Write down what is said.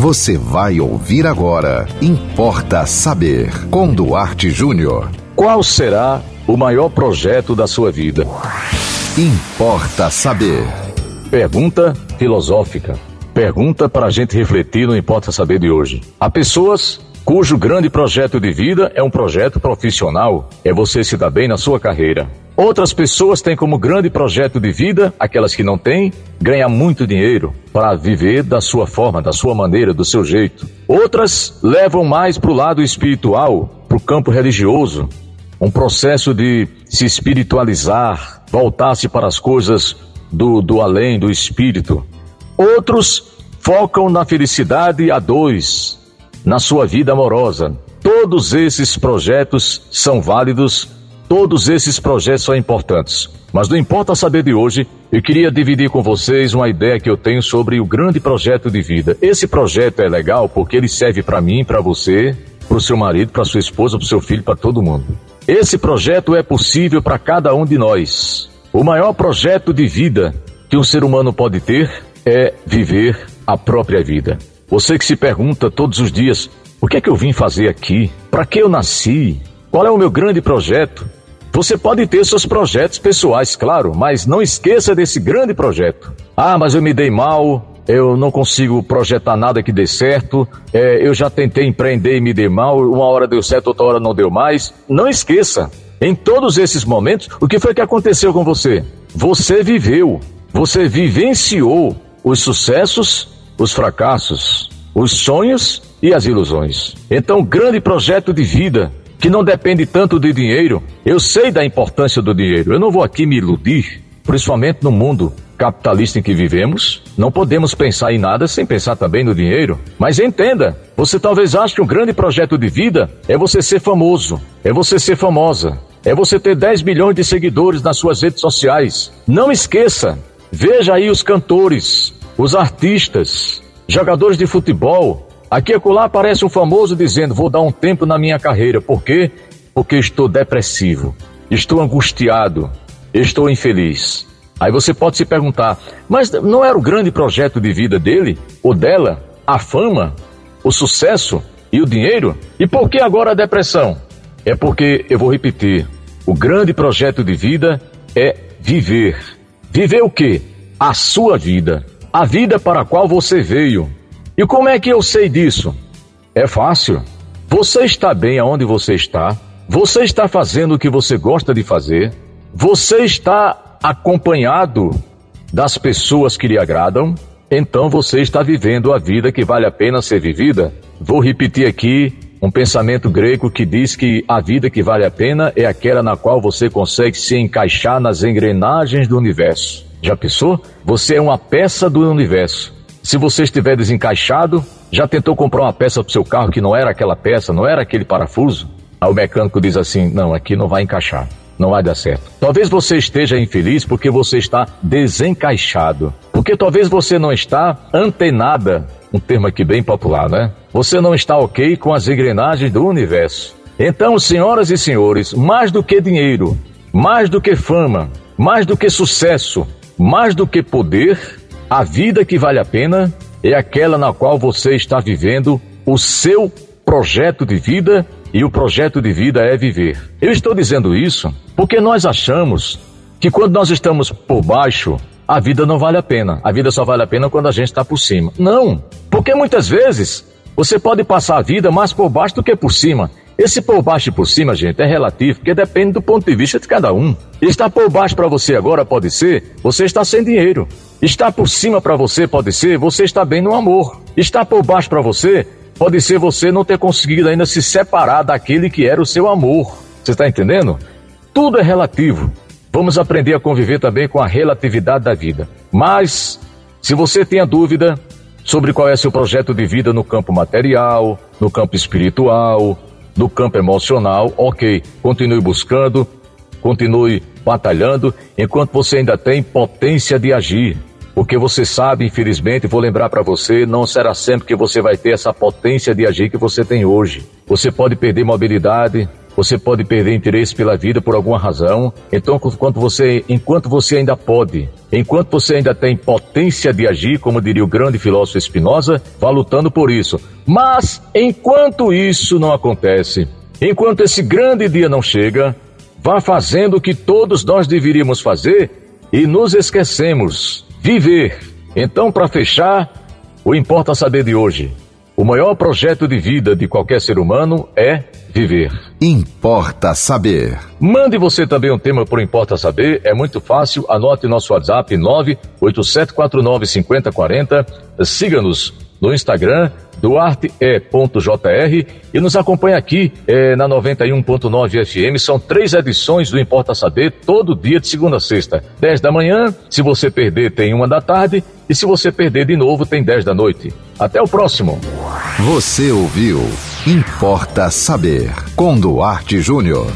Você vai ouvir agora. Importa saber. Com Duarte Júnior. Qual será o maior projeto da sua vida? Importa saber. Pergunta filosófica. Pergunta para a gente refletir no Importa Saber de hoje. Há pessoas cujo grande projeto de vida é um projeto profissional, é você se dar bem na sua carreira. Outras pessoas têm como grande projeto de vida, aquelas que não têm, ganhar muito dinheiro para viver da sua forma, da sua maneira, do seu jeito. Outras levam mais para o lado espiritual, para o campo religioso, um processo de se espiritualizar, voltar-se para as coisas do, do além, do espírito. Outros focam na felicidade a dois, na sua vida amorosa. Todos esses projetos são válidos Todos esses projetos são importantes, mas não importa saber de hoje, eu queria dividir com vocês uma ideia que eu tenho sobre o grande projeto de vida. Esse projeto é legal porque ele serve para mim, para você, para o seu marido, para sua esposa, para o seu filho, para todo mundo. Esse projeto é possível para cada um de nós. O maior projeto de vida que um ser humano pode ter é viver a própria vida. Você que se pergunta todos os dias: o que é que eu vim fazer aqui? Para que eu nasci? Qual é o meu grande projeto? Você pode ter seus projetos pessoais, claro, mas não esqueça desse grande projeto. Ah, mas eu me dei mal, eu não consigo projetar nada que dê certo, é, eu já tentei empreender e me dei mal, uma hora deu certo, outra hora não deu mais. Não esqueça, em todos esses momentos, o que foi que aconteceu com você? Você viveu, você vivenciou os sucessos, os fracassos, os sonhos e as ilusões. Então, grande projeto de vida que não depende tanto de dinheiro. Eu sei da importância do dinheiro. Eu não vou aqui me iludir, principalmente no mundo capitalista em que vivemos. Não podemos pensar em nada sem pensar também no dinheiro. Mas entenda, você talvez ache que um grande projeto de vida é você ser famoso, é você ser famosa, é você ter 10 milhões de seguidores nas suas redes sociais. Não esqueça, veja aí os cantores, os artistas, jogadores de futebol, Aqui e acolá aparece um famoso dizendo: Vou dar um tempo na minha carreira. Por quê? Porque estou depressivo, estou angustiado, estou infeliz. Aí você pode se perguntar: Mas não era o grande projeto de vida dele ou dela? A fama, o sucesso e o dinheiro? E por que agora a depressão? É porque, eu vou repetir: o grande projeto de vida é viver. Viver o quê? A sua vida. A vida para a qual você veio e como é que eu sei disso? É fácil. Você está bem aonde você está, você está fazendo o que você gosta de fazer, você está acompanhado das pessoas que lhe agradam, então você está vivendo a vida que vale a pena ser vivida. Vou repetir aqui um pensamento grego que diz que a vida que vale a pena é aquela na qual você consegue se encaixar nas engrenagens do universo. Já pensou? Você é uma peça do universo. Se você estiver desencaixado, já tentou comprar uma peça para o seu carro que não era aquela peça, não era aquele parafuso? Aí o mecânico diz assim: não, aqui não vai encaixar, não vai dar certo. Talvez você esteja infeliz porque você está desencaixado, porque talvez você não está antenada, um termo aqui bem popular, né? Você não está ok com as engrenagens do universo. Então, senhoras e senhores, mais do que dinheiro, mais do que fama, mais do que sucesso, mais do que poder, a vida que vale a pena é aquela na qual você está vivendo o seu projeto de vida e o projeto de vida é viver. Eu estou dizendo isso porque nós achamos que quando nós estamos por baixo, a vida não vale a pena. A vida só vale a pena quando a gente está por cima. Não, porque muitas vezes você pode passar a vida mais por baixo do que por cima. Esse por baixo e por cima, gente, é relativo, porque depende do ponto de vista de cada um. Estar por baixo para você agora pode ser você está sem dinheiro. Estar por cima para você pode ser você está bem no amor. Estar por baixo para você pode ser você não ter conseguido ainda se separar daquele que era o seu amor. Você está entendendo? Tudo é relativo. Vamos aprender a conviver também com a relatividade da vida. Mas, se você tem a dúvida sobre qual é seu projeto de vida no campo material, no campo espiritual, no campo emocional, ok, continue buscando, continue batalhando, enquanto você ainda tem potência de agir. Porque você sabe, infelizmente, vou lembrar para você, não será sempre que você vai ter essa potência de agir que você tem hoje. Você pode perder mobilidade, você pode perder interesse pela vida por alguma razão. Então, enquanto você, enquanto você ainda pode, enquanto você ainda tem potência de agir, como diria o grande filósofo Spinoza, vá lutando por isso. Mas, enquanto isso não acontece, enquanto esse grande dia não chega, vá fazendo o que todos nós deveríamos fazer e nos esquecemos: viver. Então, para fechar, o Importa Saber de hoje. O maior projeto de vida de qualquer ser humano é viver. Importa saber. Mande você também um tema para Importa Saber, é muito fácil. Anote nosso WhatsApp 987495040. Siga-nos no Instagram duarte.jr e nos acompanhe aqui é, na 91.9 FM. São três edições do Importa Saber, todo dia de segunda a sexta. 10 da manhã, se você perder, tem uma da tarde, e se você perder de novo, tem 10 da noite. Até o próximo. Você ouviu Importa Saber, com Duarte Júnior.